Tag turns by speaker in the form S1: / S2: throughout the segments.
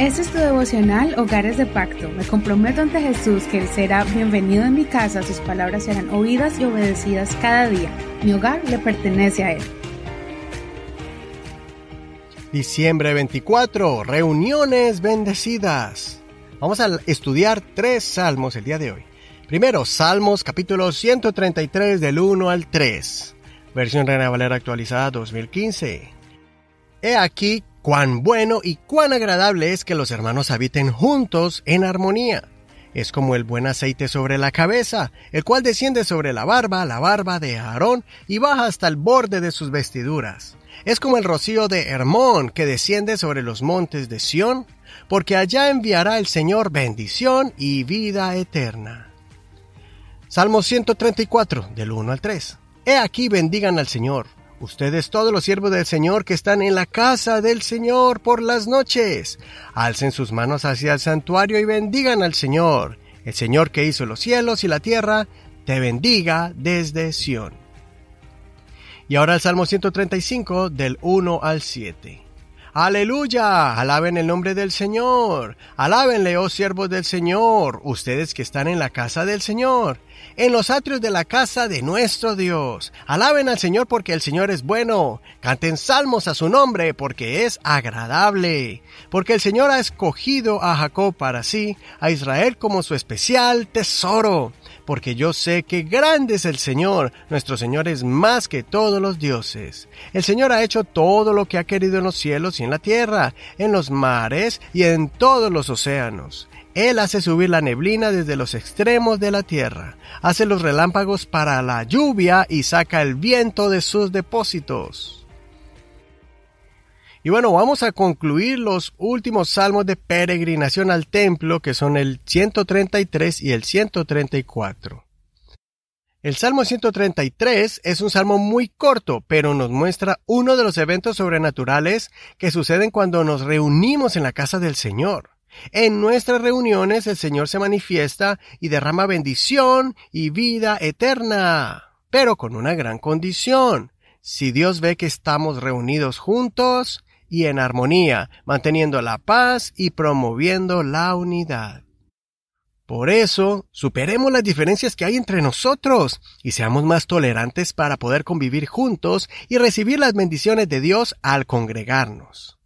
S1: Este es tu devocional Hogares de Pacto. Me comprometo ante Jesús que Él será bienvenido en mi casa, sus palabras serán oídas y obedecidas cada día. Mi hogar le pertenece a Él.
S2: Diciembre 24, reuniones bendecidas. Vamos a estudiar tres salmos el día de hoy. Primero, Salmos capítulo 133 del 1 al 3. Versión Reina Valera actualizada 2015. He aquí Cuán bueno y cuán agradable es que los hermanos habiten juntos en armonía. Es como el buen aceite sobre la cabeza, el cual desciende sobre la barba, la barba de Aarón, y baja hasta el borde de sus vestiduras. Es como el rocío de Hermón que desciende sobre los montes de Sión, porque allá enviará el Señor bendición y vida eterna. Salmo 134, del 1 al 3. He aquí bendigan al Señor Ustedes todos los siervos del Señor que están en la casa del Señor por las noches, alcen sus manos hacia el santuario y bendigan al Señor. El Señor que hizo los cielos y la tierra, te bendiga desde Sión. Y ahora el Salmo 135 del 1 al 7. Aleluya, alaben el nombre del Señor, alábenle, oh siervos del Señor, ustedes que están en la casa del Señor, en los atrios de la casa de nuestro Dios. Alaben al Señor porque el Señor es bueno, canten salmos a su nombre porque es agradable, porque el Señor ha escogido a Jacob para sí, a Israel como su especial tesoro. Porque yo sé que grande es el Señor, nuestro Señor es más que todos los dioses. El Señor ha hecho todo lo que ha querido en los cielos en la tierra, en los mares y en todos los océanos. Él hace subir la neblina desde los extremos de la tierra, hace los relámpagos para la lluvia y saca el viento de sus depósitos. Y bueno, vamos a concluir los últimos salmos de peregrinación al templo, que son el 133 y el 134. El Salmo 133 es un salmo muy corto, pero nos muestra uno de los eventos sobrenaturales que suceden cuando nos reunimos en la casa del Señor. En nuestras reuniones el Señor se manifiesta y derrama bendición y vida eterna, pero con una gran condición. Si Dios ve que estamos reunidos juntos, y en armonía, manteniendo la paz y promoviendo la unidad. Por eso, superemos las diferencias que hay entre nosotros y seamos más tolerantes para poder convivir juntos y recibir las bendiciones de Dios al congregarnos.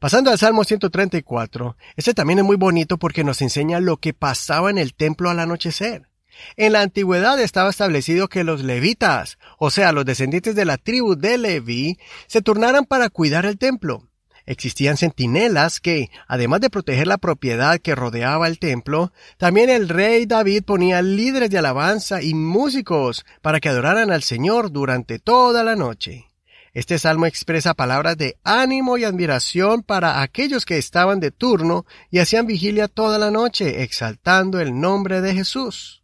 S2: Pasando al Salmo 134, este también es muy bonito porque nos enseña lo que pasaba en el templo al anochecer. En la antigüedad estaba establecido que los levitas, o sea, los descendientes de la tribu de Leví, se turnaran para cuidar el templo. Existían centinelas que, además de proteger la propiedad que rodeaba el templo, también el rey David ponía líderes de alabanza y músicos para que adoraran al Señor durante toda la noche. Este salmo expresa palabras de ánimo y admiración para aquellos que estaban de turno y hacían vigilia toda la noche, exaltando el nombre de Jesús.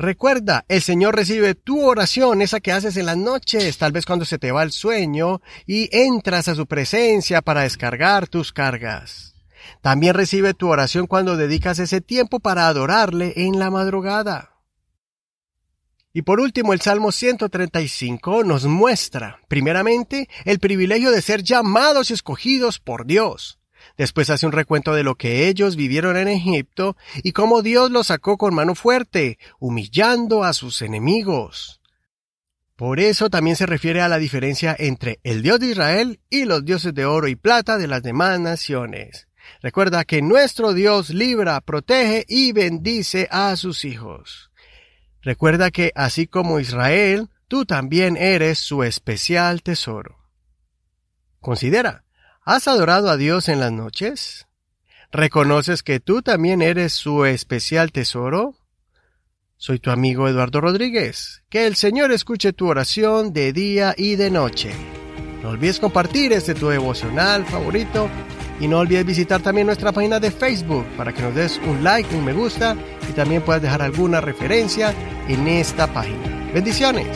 S2: Recuerda, el Señor recibe tu oración, esa que haces en las noches, tal vez cuando se te va el sueño, y entras a su presencia para descargar tus cargas. También recibe tu oración cuando dedicas ese tiempo para adorarle en la madrugada. Y por último, el Salmo 135 nos muestra, primeramente, el privilegio de ser llamados y escogidos por Dios. Después hace un recuento de lo que ellos vivieron en Egipto y cómo Dios los sacó con mano fuerte, humillando a sus enemigos. Por eso también se refiere a la diferencia entre el Dios de Israel y los dioses de oro y plata de las demás naciones. Recuerda que nuestro Dios libra, protege y bendice a sus hijos. Recuerda que así como Israel, tú también eres su especial tesoro. Considera, ¿Has adorado a Dios en las noches? ¿Reconoces que tú también eres su especial tesoro? Soy tu amigo Eduardo Rodríguez. Que el Señor escuche tu oración de día y de noche. No olvides compartir este tu devocional favorito y no olvides visitar también nuestra página de Facebook para que nos des un like, un me gusta y también puedas dejar alguna referencia en esta página. Bendiciones.